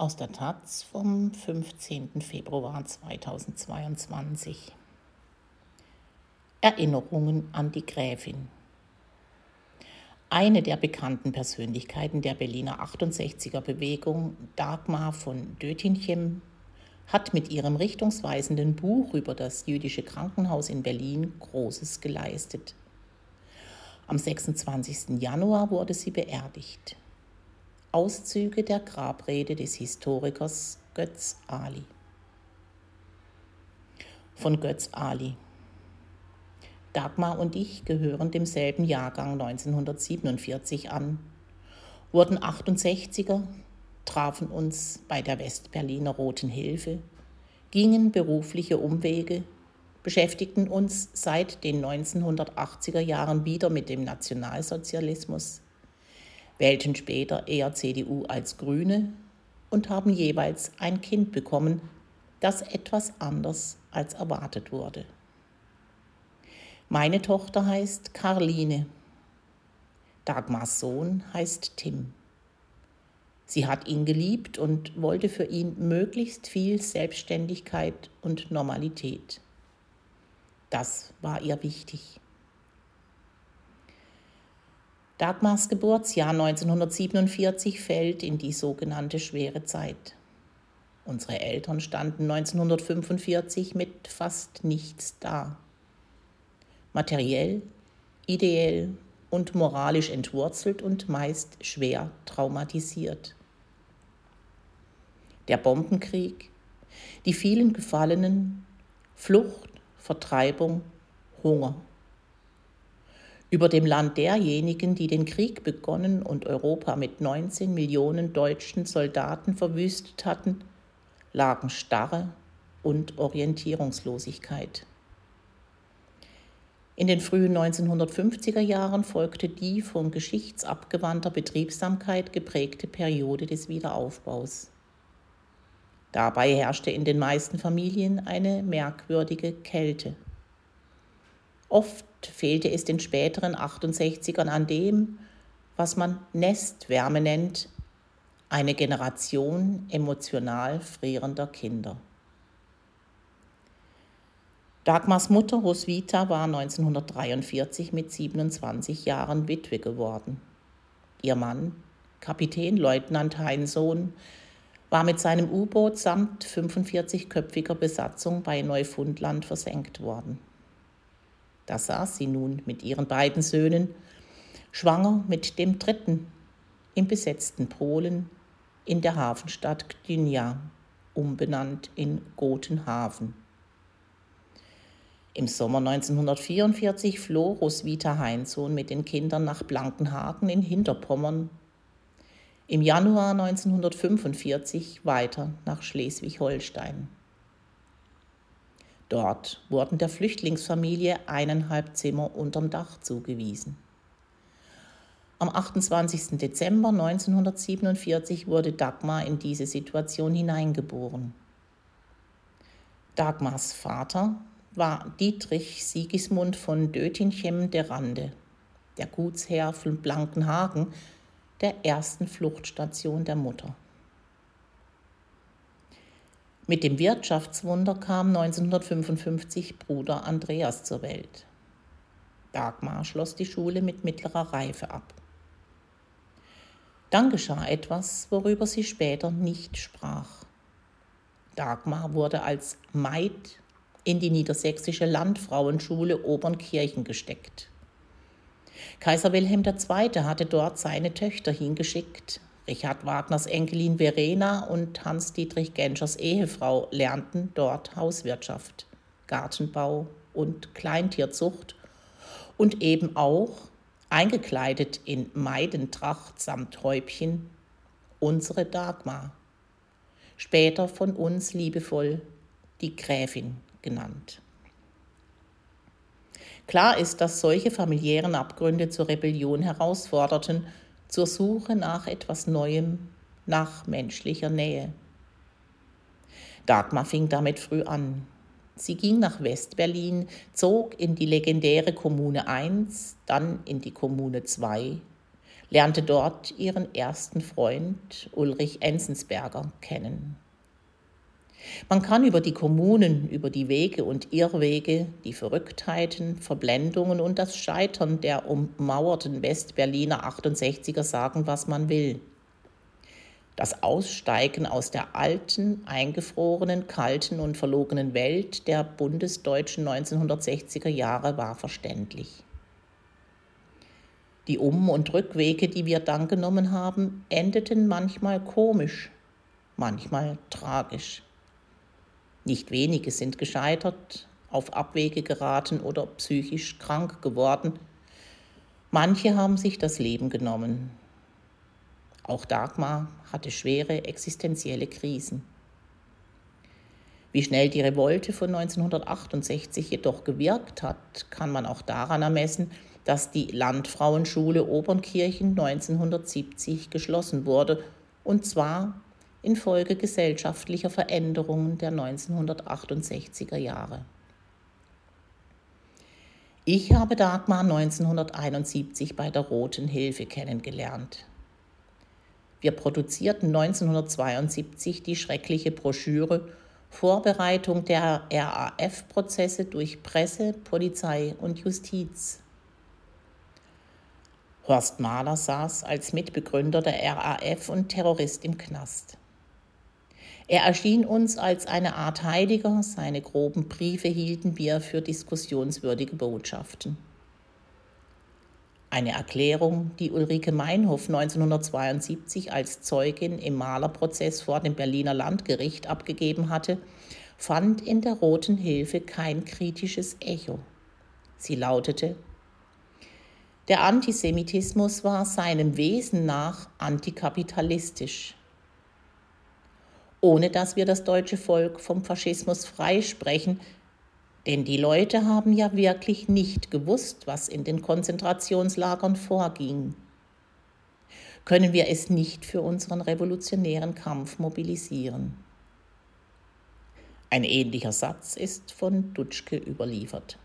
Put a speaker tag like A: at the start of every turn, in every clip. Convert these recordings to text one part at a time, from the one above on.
A: Aus der Taz vom 15. Februar 2022. Erinnerungen an die Gräfin. Eine der bekannten Persönlichkeiten der Berliner 68er Bewegung, Dagmar von Dötinchem, hat mit ihrem richtungsweisenden Buch über das jüdische Krankenhaus in Berlin Großes geleistet. Am 26. Januar wurde sie beerdigt. Auszüge der Grabrede des Historikers Götz Ali. Von Götz Ali. Dagmar und ich gehören demselben Jahrgang 1947 an, wurden 68er, trafen uns bei der Westberliner Roten Hilfe, gingen berufliche Umwege, beschäftigten uns seit den 1980er Jahren wieder mit dem Nationalsozialismus, wählten später eher CDU als Grüne und haben jeweils ein Kind bekommen, das etwas anders als erwartet wurde. Meine Tochter heißt Karline. Dagmars Sohn heißt Tim. Sie hat ihn geliebt und wollte für ihn möglichst viel Selbstständigkeit und Normalität. Das war ihr wichtig. Dagmars Geburtsjahr 1947 fällt in die sogenannte schwere Zeit. Unsere Eltern standen 1945 mit fast nichts da. Materiell, ideell und moralisch entwurzelt und meist schwer traumatisiert. Der Bombenkrieg, die vielen Gefallenen, Flucht, Vertreibung, Hunger über dem Land derjenigen, die den Krieg begonnen und Europa mit 19 Millionen deutschen Soldaten verwüstet hatten, lagen Starre und Orientierungslosigkeit. In den frühen 1950er Jahren folgte die von geschichtsabgewandter Betriebsamkeit geprägte Periode des Wiederaufbaus. Dabei herrschte in den meisten Familien eine merkwürdige Kälte. Oft fehlte es den späteren 68ern an dem, was man Nestwärme nennt, eine Generation emotional frierender Kinder. Dagmars Mutter Roswitha war 1943 mit 27 Jahren Witwe geworden. Ihr Mann, Kapitänleutnant Heinsohn, war mit seinem U-Boot samt 45-köpfiger Besatzung bei Neufundland versenkt worden. Da saß sie nun mit ihren beiden Söhnen, schwanger mit dem dritten, im besetzten Polen, in der Hafenstadt Gdynia, umbenannt in Gotenhafen. Im Sommer 1944 floh Roswitha Heinsohn mit den Kindern nach Blankenhagen in Hinterpommern. Im Januar 1945 weiter nach Schleswig-Holstein. Dort wurden der Flüchtlingsfamilie eineinhalb Zimmer unterm Dach zugewiesen. Am 28. Dezember 1947 wurde Dagmar in diese Situation hineingeboren. Dagmars Vater war Dietrich Sigismund von Dötinchem de Rande, der Gutsherr von Blankenhagen, der ersten Fluchtstation der Mutter. Mit dem Wirtschaftswunder kam 1955 Bruder Andreas zur Welt. Dagmar schloss die Schule mit mittlerer Reife ab. Dann geschah etwas, worüber sie später nicht sprach. Dagmar wurde als Maid in die niedersächsische Landfrauenschule Obernkirchen gesteckt. Kaiser Wilhelm II. hatte dort seine Töchter hingeschickt, Richard Wagners Enkelin Verena und Hans-Dietrich Genschers Ehefrau lernten dort Hauswirtschaft, Gartenbau und Kleintierzucht und eben auch, eingekleidet in Meidentracht samt Häubchen, unsere Dagmar, später von uns liebevoll die Gräfin genannt. Klar ist, dass solche familiären Abgründe zur Rebellion herausforderten zur Suche nach etwas Neuem, nach menschlicher Nähe. Dagmar fing damit früh an. Sie ging nach Westberlin, zog in die legendäre Kommune 1, dann in die Kommune 2, lernte dort ihren ersten Freund Ulrich Enzensberger kennen. Man kann über die Kommunen, über die Wege und Irrwege, die Verrücktheiten, Verblendungen und das Scheitern der ummauerten Westberliner 68er sagen, was man will. Das Aussteigen aus der alten, eingefrorenen, kalten und verlogenen Welt der bundesdeutschen 1960er Jahre war verständlich. Die Um- und Rückwege, die wir dann genommen haben, endeten manchmal komisch, manchmal tragisch. Nicht wenige sind gescheitert, auf Abwege geraten oder psychisch krank geworden. Manche haben sich das Leben genommen. Auch Dagmar hatte schwere existenzielle Krisen. Wie schnell die Revolte von 1968 jedoch gewirkt hat, kann man auch daran ermessen, dass die Landfrauenschule Obernkirchen 1970 geschlossen wurde, und zwar infolge gesellschaftlicher Veränderungen der 1968er Jahre. Ich habe Dagmar 1971 bei der Roten Hilfe kennengelernt. Wir produzierten 1972 die schreckliche Broschüre Vorbereitung der RAF-Prozesse durch Presse, Polizei und Justiz. Horst Mahler saß als Mitbegründer der RAF und Terrorist im Knast. Er erschien uns als eine Art Heiliger, seine groben Briefe hielten wir für diskussionswürdige Botschaften. Eine Erklärung, die Ulrike Meinhof 1972 als Zeugin im Malerprozess vor dem Berliner Landgericht abgegeben hatte, fand in der Roten Hilfe kein kritisches Echo. Sie lautete, der Antisemitismus war seinem Wesen nach antikapitalistisch ohne dass wir das deutsche Volk vom Faschismus freisprechen, denn die Leute haben ja wirklich nicht gewusst, was in den Konzentrationslagern vorging. Können wir es nicht für unseren revolutionären Kampf mobilisieren? Ein ähnlicher Satz ist von Dutschke überliefert.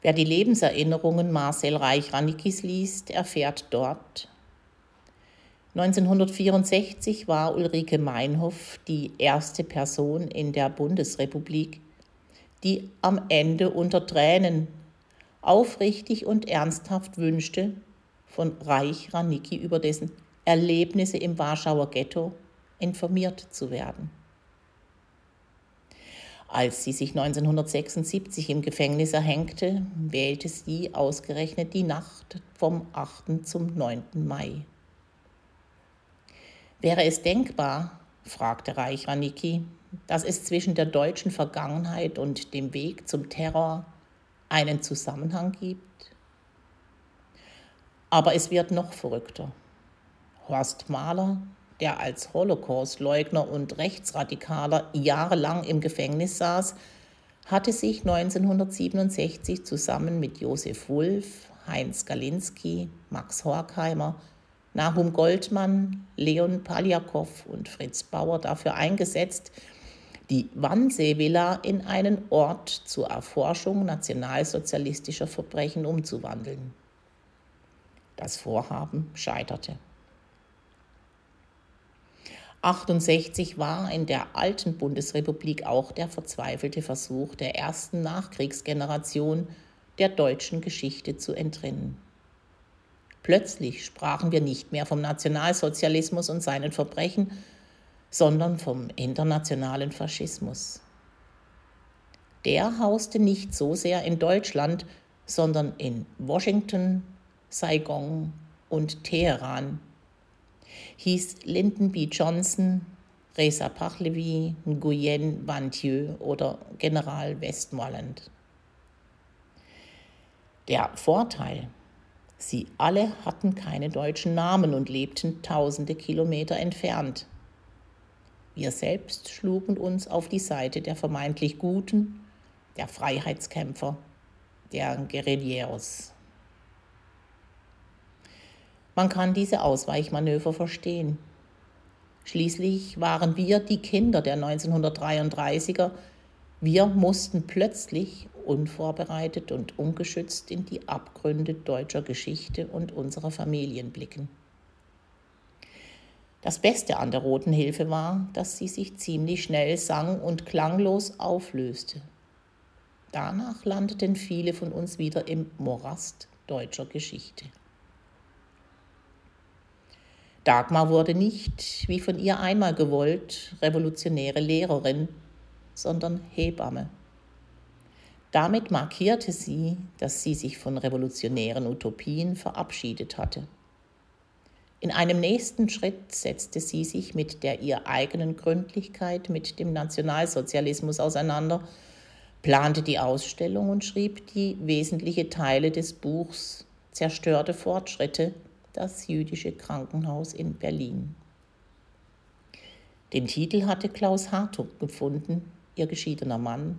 A: Wer die Lebenserinnerungen Marcel Reich-Ranickis liest, erfährt dort, 1964 war Ulrike Meinhoff die erste Person in der Bundesrepublik, die am Ende unter Tränen aufrichtig und ernsthaft wünschte, von Reich Ranicki über dessen Erlebnisse im Warschauer Ghetto informiert zu werden. Als sie sich 1976 im Gefängnis erhängte, wählte sie ausgerechnet die Nacht vom 8. zum 9. Mai. Wäre es denkbar, fragte Reich Ranicki, dass es zwischen der deutschen Vergangenheit und dem Weg zum Terror einen Zusammenhang gibt? Aber es wird noch verrückter. Horst Mahler, der als Holocaust-Leugner und Rechtsradikaler jahrelang im Gefängnis saß, hatte sich 1967 zusammen mit Josef Wulff, Heinz Galinski, Max Horkheimer, Nahum Goldmann, Leon Paljakow und Fritz Bauer dafür eingesetzt, die Wannsee-Villa in einen Ort zur Erforschung nationalsozialistischer Verbrechen umzuwandeln. Das Vorhaben scheiterte. 68 war in der alten Bundesrepublik auch der verzweifelte Versuch der ersten Nachkriegsgeneration der deutschen Geschichte zu entrinnen. Plötzlich sprachen wir nicht mehr vom Nationalsozialismus und seinen Verbrechen, sondern vom internationalen Faschismus. Der hauste nicht so sehr in Deutschland, sondern in Washington, Saigon und Teheran, hieß Lyndon B. Johnson, Reza Pahlavi, Nguyen Van Thieu oder General Westmoreland. Der Vorteil Sie alle hatten keine deutschen Namen und lebten tausende Kilometer entfernt. Wir selbst schlugen uns auf die Seite der vermeintlich Guten, der Freiheitskämpfer, der Guerilleros. Man kann diese Ausweichmanöver verstehen. Schließlich waren wir die Kinder der 1933er, Wir mussten plötzlich unvorbereitet und ungeschützt in die Abgründe deutscher Geschichte und unserer Familien blicken. Das Beste an der Roten Hilfe war, dass sie sich ziemlich schnell sang- und klanglos auflöste. Danach landeten viele von uns wieder im Morast deutscher Geschichte. Dagmar wurde nicht, wie von ihr einmal gewollt, revolutionäre Lehrerin, sondern Hebamme. Damit markierte sie, dass sie sich von revolutionären Utopien verabschiedet hatte. In einem nächsten Schritt setzte sie sich mit der ihr eigenen Gründlichkeit mit dem Nationalsozialismus auseinander, plante die Ausstellung und schrieb die wesentlichen Teile des Buchs Zerstörte Fortschritte, das jüdische Krankenhaus in Berlin. Den Titel hatte Klaus Hartung gefunden, ihr geschiedener Mann,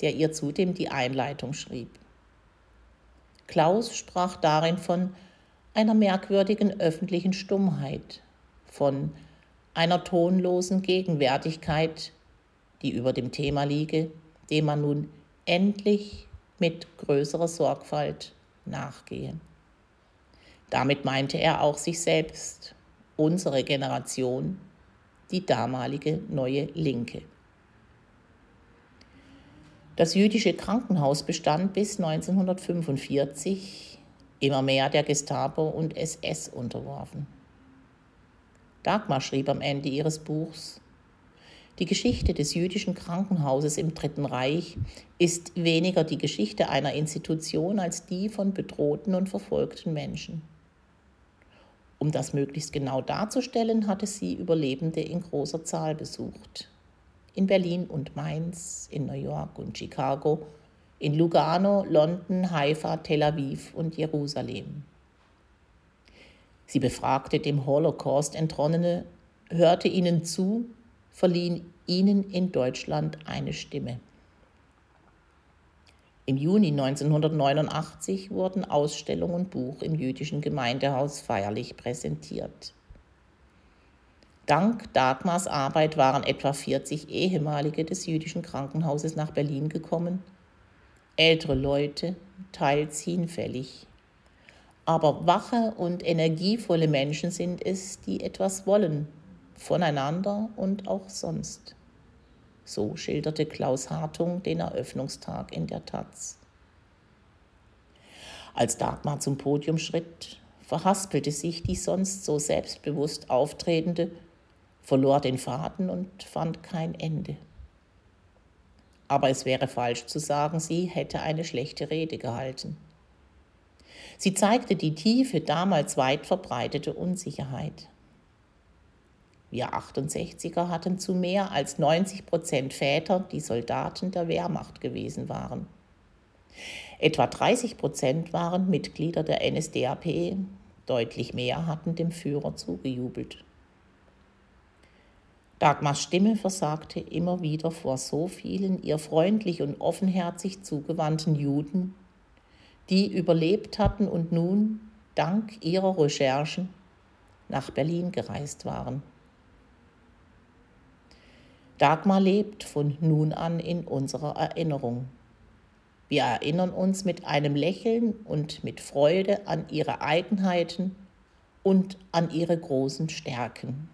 A: der ihr zudem die Einleitung schrieb. Klaus sprach darin von einer merkwürdigen öffentlichen Stummheit, von einer tonlosen Gegenwärtigkeit, die über dem Thema liege, dem man nun endlich mit größerer Sorgfalt nachgehe. Damit meinte er auch sich selbst, unsere Generation, die damalige neue Linke. Das jüdische Krankenhaus bestand bis 1945 immer mehr der Gestapo und SS unterworfen. Dagmar schrieb am Ende ihres Buchs, die Geschichte des jüdischen Krankenhauses im Dritten Reich ist weniger die Geschichte einer Institution als die von bedrohten und verfolgten Menschen. Um das möglichst genau darzustellen, hatte sie Überlebende in großer Zahl besucht. In Berlin und Mainz, in New York und Chicago, in Lugano, London, Haifa, Tel Aviv und Jerusalem. Sie befragte dem Holocaust Entronnene, hörte ihnen zu, verliehen ihnen in Deutschland eine Stimme. Im Juni 1989 wurden Ausstellung und Buch im jüdischen Gemeindehaus feierlich präsentiert. Dank Dagmars Arbeit waren etwa 40 ehemalige des jüdischen Krankenhauses nach Berlin gekommen ältere Leute, teils hinfällig. Aber wache und energievolle Menschen sind es, die etwas wollen, voneinander und auch sonst. So schilderte Klaus Hartung den Eröffnungstag in der Taz. Als Dagmar zum Podium schritt, verhaspelte sich die sonst so selbstbewusst auftretende, verlor den Faden und fand kein Ende aber es wäre falsch zu sagen, sie hätte eine schlechte Rede gehalten. Sie zeigte die tiefe, damals weit verbreitete Unsicherheit. Wir 68er hatten zu mehr als 90 Prozent Väter, die Soldaten der Wehrmacht gewesen waren. Etwa 30 Prozent waren Mitglieder der NSDAP, deutlich mehr hatten dem Führer zugejubelt. Dagmars Stimme versagte immer wieder vor so vielen ihr freundlich und offenherzig zugewandten Juden, die überlebt hatten und nun, dank ihrer Recherchen, nach Berlin gereist waren. Dagmar lebt von nun an in unserer Erinnerung. Wir erinnern uns mit einem Lächeln und mit Freude an ihre Eigenheiten und an ihre großen Stärken.